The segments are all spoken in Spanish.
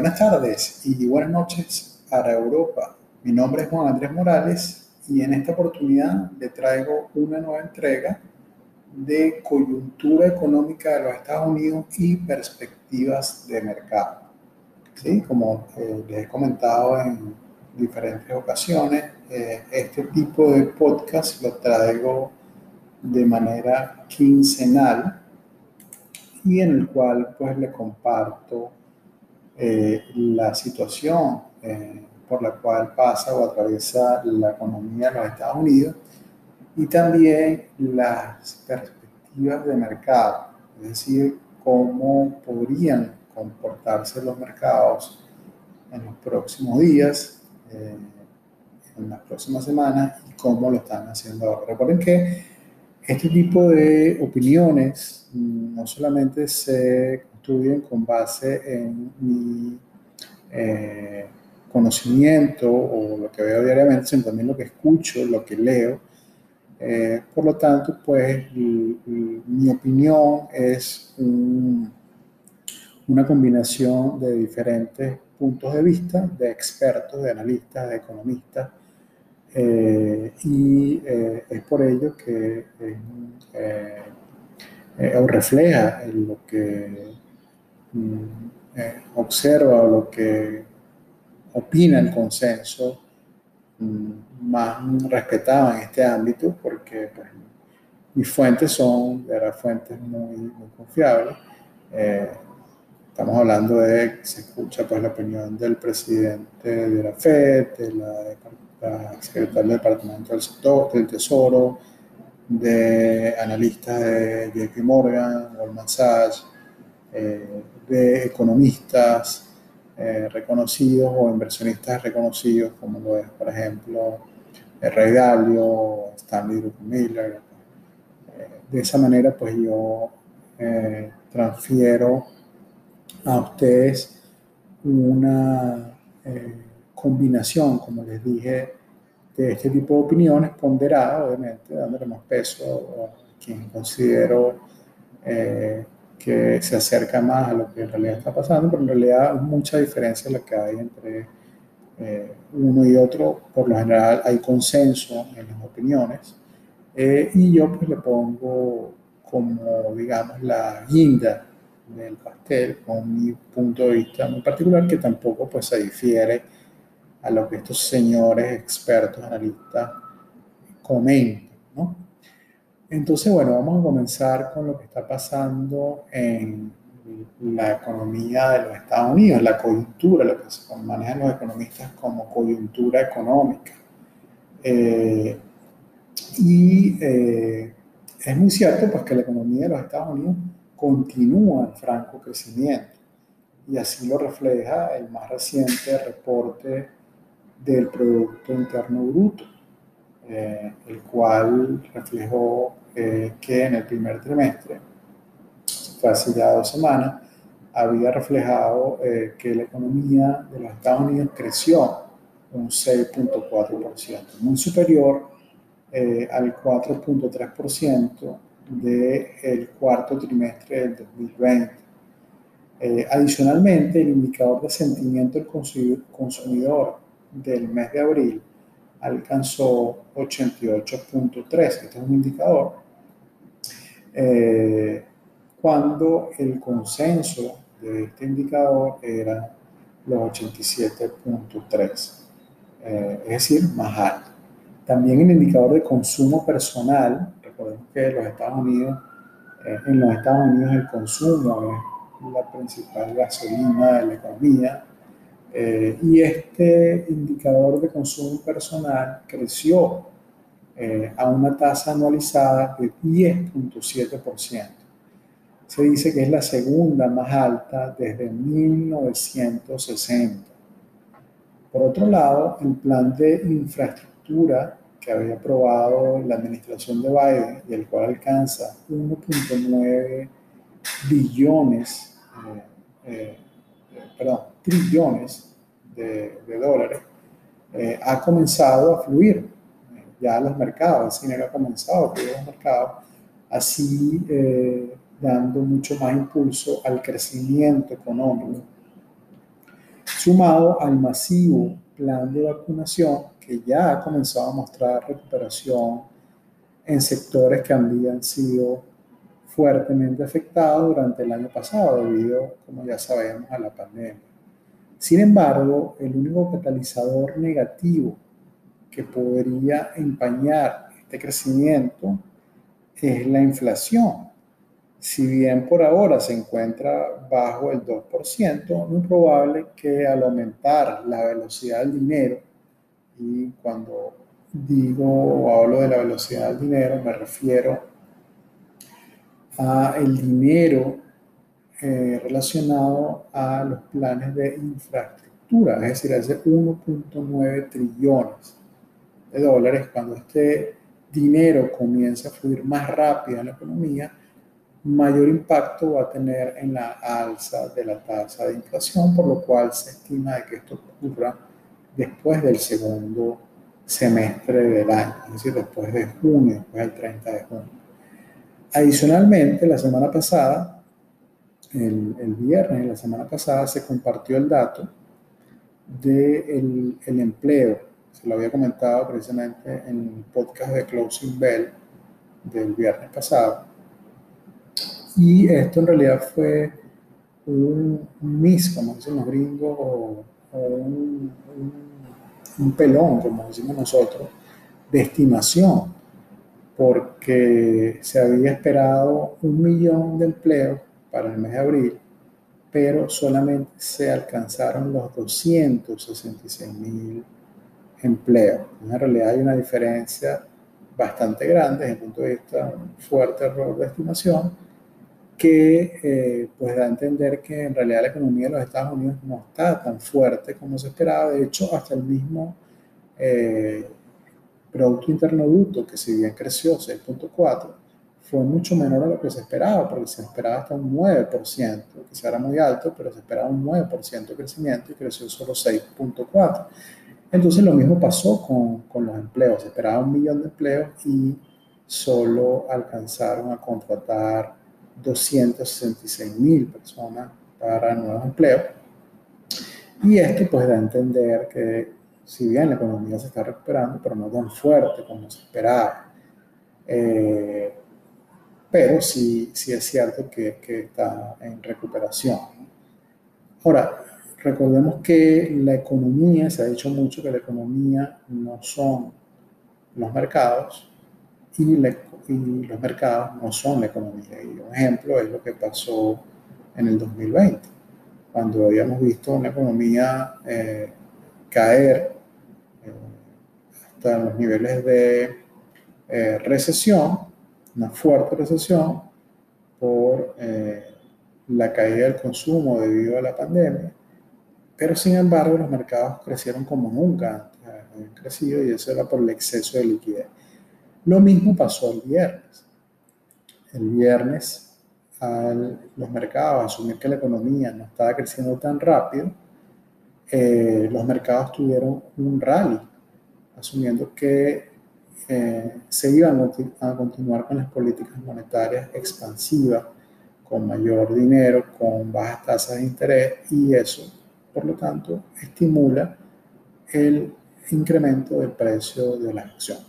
buenas tardes y buenas noches para Europa. Mi nombre es Juan Andrés Morales y en esta oportunidad le traigo una nueva entrega de coyuntura económica de los Estados Unidos y perspectivas de mercado. ¿Sí? Como eh, les he comentado en diferentes ocasiones, eh, este tipo de podcast lo traigo de manera quincenal y en el cual pues le comparto eh, la situación eh, por la cual pasa o atraviesa la economía de los Estados Unidos y también las perspectivas de mercado, es decir, cómo podrían comportarse los mercados en los próximos días, eh, en las próximas semanas y cómo lo están haciendo ahora. Recuerden que este tipo de opiniones mm, no solamente se construyen con base en mi eh, conocimiento o lo que veo diariamente, sino también lo que escucho, lo que leo. Eh, por lo tanto, pues mi opinión es una combinación de diferentes puntos de vista, de expertos, de analistas, de economistas, eh, y es por ello que refleja lo que eh, observa lo que opina el consenso mm, más respetado en este ámbito, porque pues, mis fuentes son de fuentes muy, muy confiables. Eh, estamos hablando de, se escucha pues la opinión del presidente de la FED, de la, secretaria del Departamento del, sector, del Tesoro, de analistas de JP Morgan, Goldman Sachs, eh, de economistas eh, reconocidos o inversionistas reconocidos, como lo es, por ejemplo, el Ray Dalio, Stanley Miller. Eh, de esa manera, pues yo transfiero a ustedes una combinación, como les dije, de este tipo de opiniones ponderadas, obviamente, dándole más peso a quien considero que se acerca más a lo que en realidad está pasando, pero en realidad hay mucha diferencia la que hay entre eh, uno y otro. Por lo general hay consenso en las opiniones eh, y yo pues le pongo como, digamos, la guinda del pastel con mi punto de vista muy particular que tampoco pues se difiere a lo que estos señores expertos, analistas comentan, ¿no? Entonces, bueno, vamos a comenzar con lo que está pasando en la economía de los Estados Unidos, la coyuntura, lo que se manejan los economistas como coyuntura económica. Eh, y eh, es muy cierto pues, que la economía de los Estados Unidos continúa en franco crecimiento y así lo refleja el más reciente reporte del Producto Interno Bruto, eh, el cual reflejó eh, que en el primer trimestre, fue hace ya dos semanas, había reflejado eh, que la economía de los Estados Unidos creció un 6.4%, muy superior eh, al 4.3% del cuarto trimestre del 2020. adicionalmente, el indicador de sentimiento del consumidor del mes de abril alcanzó 88.3. Este es un indicador. Eh, cuando el consenso de este indicador era los 87.3, eh, es decir, más alto. También el indicador de consumo personal, recordemos que los Estados Unidos, eh, en los Estados Unidos el consumo es la principal gasolina de la economía, eh, y este indicador de consumo personal creció eh, a una tasa anualizada de 10.7%. Se dice que es la segunda más alta desde 1960. Por otro lado, el plan de infraestructura que había aprobado la administración de Biden y el cual alcanza 1.9 billones, eh, perdón, trillones de, dólares, eh, ha comenzado a fluir ya a los mercados, el dinero ha comenzado a fluir a los mercados, así eh, dando mucho más impulso al crecimiento económico. sumado al masivo plan de vacunación que ya ha comenzado a mostrar recuperación en sectores que habían sido fuertemente afectados durante el año pasado debido, como ya sabemos, a la pandemia. Sin embargo, el único catalizador negativo que podría empañar este crecimiento es la inflación. Si bien por ahora se encuentra bajo el 2%, muy probable que al aumentar la velocidad del dinero, y cuando digo o hablo de la velocidad del dinero, me refiero a el dinero relacionado a los planes de infraestructura, es decir, ese 1.9 trillones de dólares, cuando este dinero comienza a fluir más rápido en la economía, mayor impacto va a tener en la alza de la tasa de inflación, por lo cual se estima de que esto ocurra después del segundo semestre del año, es decir, después de junio, después del 30 de junio. Adicionalmente, la semana pasada, el, el viernes la semana pasada, se compartió el dato del de el empleo. Se lo había comentado precisamente en el podcast de Closing Bell del viernes pasado y esto en realidad fue un, miss, como dicen los gringos, o, un, un, pelón, como decimos nosotros, de estimación, porque se había esperado un millón de empleos para el mes de abril, pero solamente se alcanzaron los 266 mil empleos. En realidad hay una diferencia bastante grande desde el punto de vista un fuerte error de estimación que eh, pues da a entender que en realidad la economía de los Estados Unidos no está tan fuerte como se esperaba. De hecho, hasta el mismo eh, Producto Interno Bruto, que si bien creció 6.4, fue mucho menor a lo que se esperaba, porque se esperaba hasta un 9%, que era muy alto, pero se esperaba un 9% de crecimiento y creció solo 6.4%. Entonces lo mismo pasó con, con los empleos, se esperaba un millón de empleos y solo alcanzaron a contratar 266 mil personas para nuevos empleos. Y esto pues da a entender que si bien la economía se está recuperando, pero no tan fuerte como se esperaba, eh, pero sí, sí es cierto que, que está en recuperación. Ahora, recordemos que la economía, se ha dicho mucho que la economía no son los mercados y y los mercados no son la economía. Y un ejemplo es lo que pasó en el 2020, cuando habíamos visto una economía eh, caer eh, hasta los niveles de eh, recesión, una fuerte recesión por la caída del consumo debido a la pandemia, pero sin embargo los mercados crecieron como nunca han crecido y eso era por el exceso de liquidez. Lo mismo pasó el viernes. El viernes, los mercados asumir que la economía no estaba creciendo tan rápido, eh, los mercados tuvieron un rally, asumiendo que eh, se iban a continuar con las políticas monetarias expansivas, con mayor dinero, con bajas tasas de interés, y eso, por lo tanto, estimula el incremento del precio de las acciones.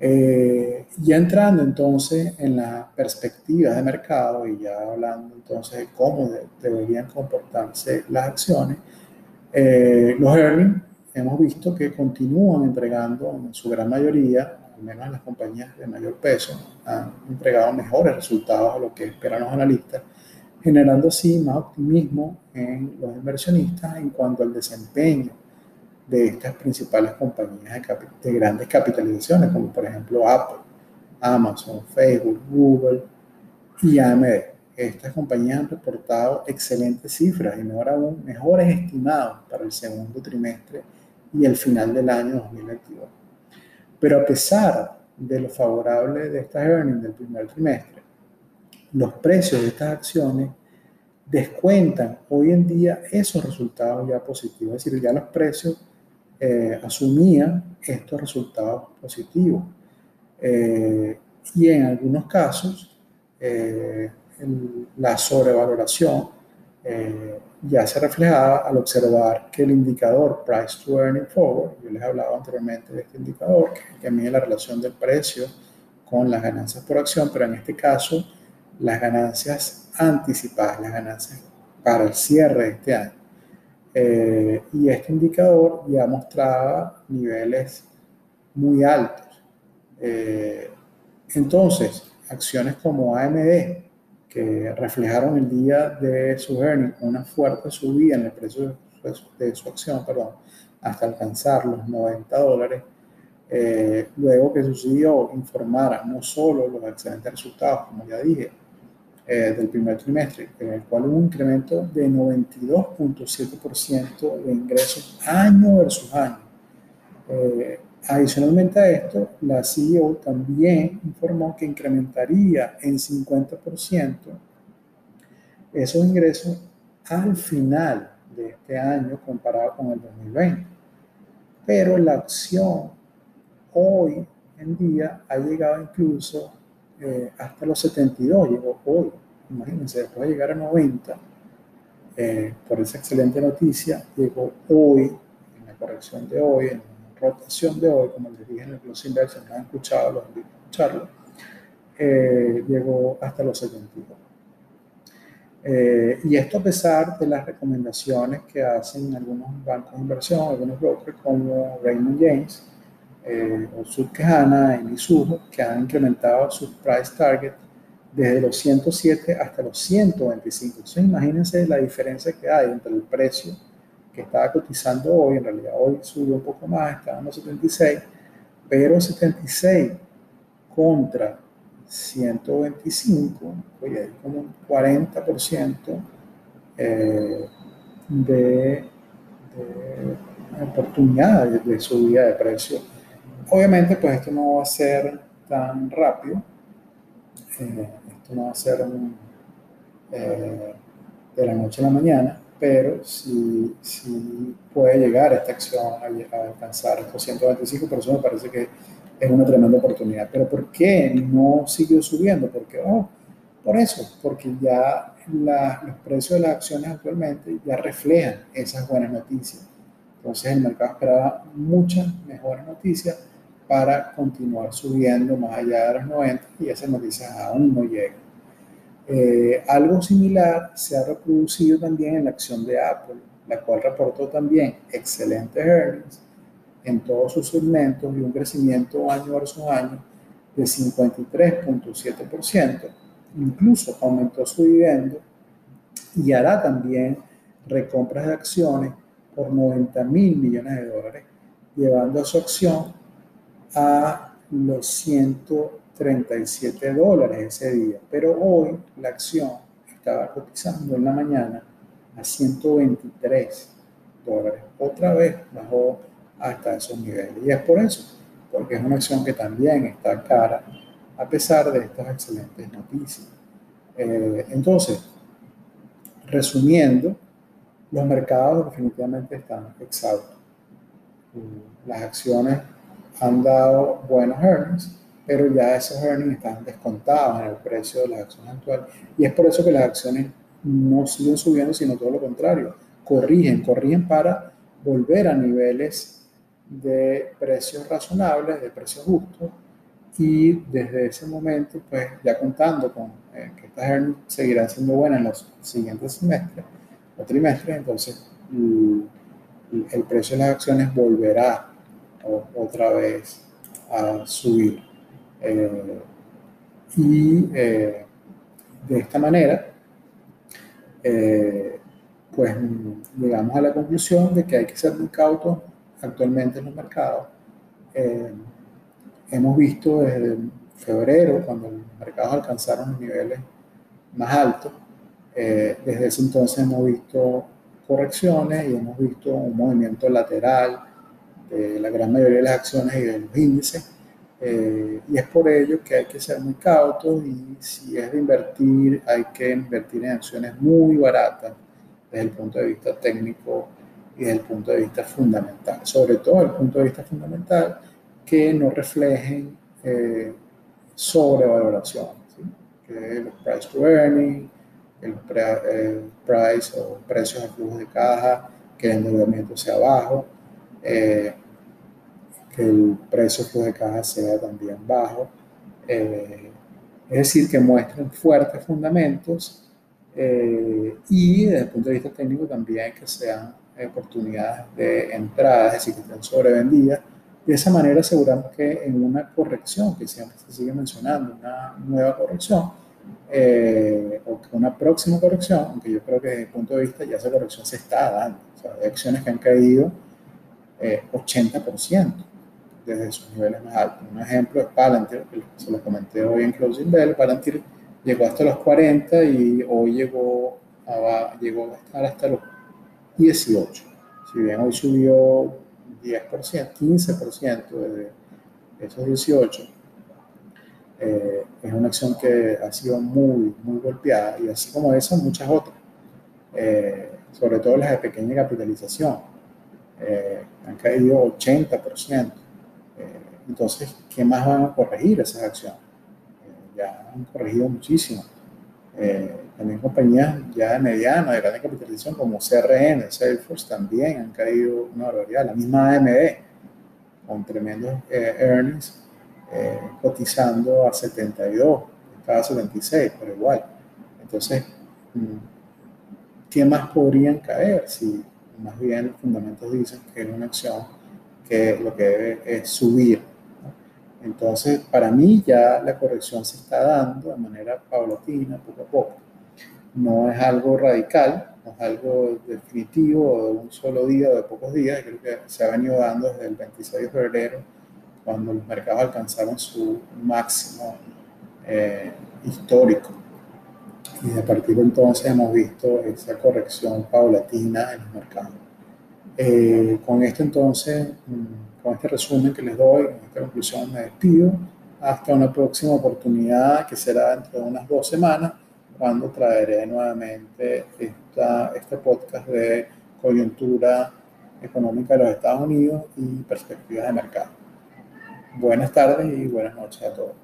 Eh, ya entrando entonces en la perspectiva de mercado y ya hablando entonces de cómo deberían comportarse las acciones, eh, los earnings hemos visto que continúan entregando en su gran mayoría, al menos las compañías de mayor peso, han entregado mejores resultados a lo que esperan los analistas, generando así más optimismo en los inversionistas en cuanto al desempeño de estas principales compañías de, grandes capitalizaciones, como por ejemplo Apple, Amazon, Facebook, Google y AMD. Estas compañías han reportado excelentes cifras y mejor aún, mejores estimados para el segundo trimestre y el final del año 2022. Pero a pesar de lo favorable de estas earnings del primer trimestre, los precios de estas acciones descuentan hoy en día esos resultados ya positivos, es decir, ya los precios eh, asumían estos resultados positivos. Eh, y en algunos casos, eh, la sobrevaloración eh, ya se reflejaba al observar que el indicador Price to Earning Forward, yo les hablaba anteriormente de este indicador, que, mide la relación del precio con las ganancias por acción, pero en este caso las ganancias anticipadas, las ganancias para el cierre de este año. Eh, y este indicador ya mostraba niveles muy altos. Eh, entonces, acciones como AMD, que reflejaron el día de su earning una fuerte subida en el precio de su, acción, perdón, hasta alcanzar los 90 dólares, eh, luego que sucedió informara no solo los excelentes resultados, como ya dije, eh, del primer trimestre, en el cual hubo un incremento de 92.7% de ingresos año versus año. Eh, adicionalmente a esto, la CEO también informó que incrementaría en 50% esos ingresos al final de este año comparado con el 2020. Pero la acción hoy en día ha llegado incluso eh, hasta los 72, llegó hoy. Imagínense, después de llegar a 90, eh, por esa excelente noticia, llegó hoy, en la corrección de hoy, en la rotación de hoy, como les dije en el Close Inversion, no han escuchado, los invito a escucharlo, eh, llegó hasta los 72. y esto a pesar de las recomendaciones que hacen algunos bancos de inversión, algunos brokers como Raymond James, eh, o Susquehanna y Mizuho, que han incrementado sus price target desde los 107 hasta los 125. Entonces imagínense la diferencia que hay entre el precio estaba cotizando hoy, en realidad hoy subió un poco más, estaba en los 76, pero 76 contra 125, oye, hay como un 40% eh, de, de, oportunidad de, de subida de precio Obviamente, pues esto no va a ser tan rápido. Eh, esto no va a ser eh, de la noche a la mañana, pero sí, puede llegar esta acción a, alcanzar estos 125, por eso me parece que es una tremenda oportunidad. Pero ¿por qué no siguió subiendo? Porque, oh, por eso, porque ya los precios de las acciones actualmente ya reflejan esas buenas noticias. Entonces el mercado esperaba muchas mejores noticias para continuar subiendo más allá de los 90 y esas noticias aún no llegan. Eh, algo similar se ha reproducido también en la acción de Apple, la cual reportó también excelentes earnings en todos sus segmentos y un crecimiento año versus año de 53.7%. Incluso aumentó su dividendo y hará también recompras de acciones por 90 mil millones de dólares, llevando a su acción a los 137 dólares ese día, pero hoy la acción estaba cotizando en la mañana a 123 dólares. Otra vez bajó hasta esos niveles. Y es por eso, porque es una acción que también está cara a pesar de estas excelentes noticias. Eh, entonces, resumiendo, los mercados definitivamente están exhaustos. Las acciones han dado buenos earnings, pero ya esos earnings están descontados en el precio de las acciones actuales. Y es por eso que las acciones no siguen subiendo, sino todo lo contrario, corrigen, corrigen para volver a niveles de precios razonables, de precios justos, y desde ese momento, pues ya contando con eh, que estas earnings seguirán siendo buenas en los siguientes semestres o trimestres, entonces el precio de las acciones volverá otra vez a subir. Eh, y eh, de esta manera, eh, pues llegamos a la conclusión de que hay que ser muy cautos actualmente en los mercados. hemos visto desde febrero, cuando los mercados alcanzaron los niveles más altos, desde ese entonces hemos visto correcciones y hemos visto un movimiento lateral de la gran mayoría de las acciones y de los índices. Eh, y es por ello que hay que ser muy cautos y si es de invertir, hay que invertir en acciones muy baratas desde el punto de vista técnico y desde el punto de vista fundamental. Sobre todo desde el punto de vista fundamental, que no reflejen eh, sobrevaloración, que los price to earning, el, price o precios de flujo de caja, que el endeudamiento sea bajo, eh, que el precio de caja sea también bajo. Eh, es decir, que muestren fuertes fundamentos eh, y desde el punto de vista técnico también que sean oportunidades de entrada, es decir, que estén sobrevendidas. De esa manera aseguramos que en una corrección, que siempre se sigue mencionando, una nueva corrección, eh, o una próxima corrección, aunque yo creo que desde el punto de vista ya esa corrección se está dando. O sea, hay acciones que han caído 80% eh, desde sus niveles más altos. Un ejemplo es Palantir, que se lo comenté hoy en Closing Bell. Palantir llegó hasta los 40 y hoy llegó a, estar hasta los 18. Si bien hoy subió 10%, 15% de esos 18, eh, es una acción que ha sido muy, muy golpeada y así como esa, muchas otras, eh, sobre todo las de pequeña capitalización, eh, han caído 80%. Entonces, ¿qué más van a corregir esas acciones? ya han corregido muchísimo. también compañías ya de mediana, de gran capitalización como CRN, Salesforce también han caído una barbaridad. La misma AMD, con tremendos earnings, eh, cotizando a 72, estaba a 76, pero igual. Entonces, mm, ¿qué más podrían caer si más bien los fundamentos dicen que es una acción que lo que debe es subir? Entonces, para mí ya la corrección se está dando de manera paulatina, poco a poco. No es algo radical, no es algo definitivo de un solo día o de pocos días, creo que se ha venido dando desde el 26 de febrero cuando los mercados alcanzaron su máximo eh, histórico. Y a partir de entonces hemos visto esa corrección paulatina en los mercados. Eh, con esto entonces, mm, con este resumen que les doy, con esta conclusión me despido. Hasta una próxima oportunidad que será dentro de unas dos semanas, cuando traeré nuevamente esta, este podcast de coyuntura económica de los Estados Unidos y perspectivas de mercado. Buenas tardes y buenas noches a todos.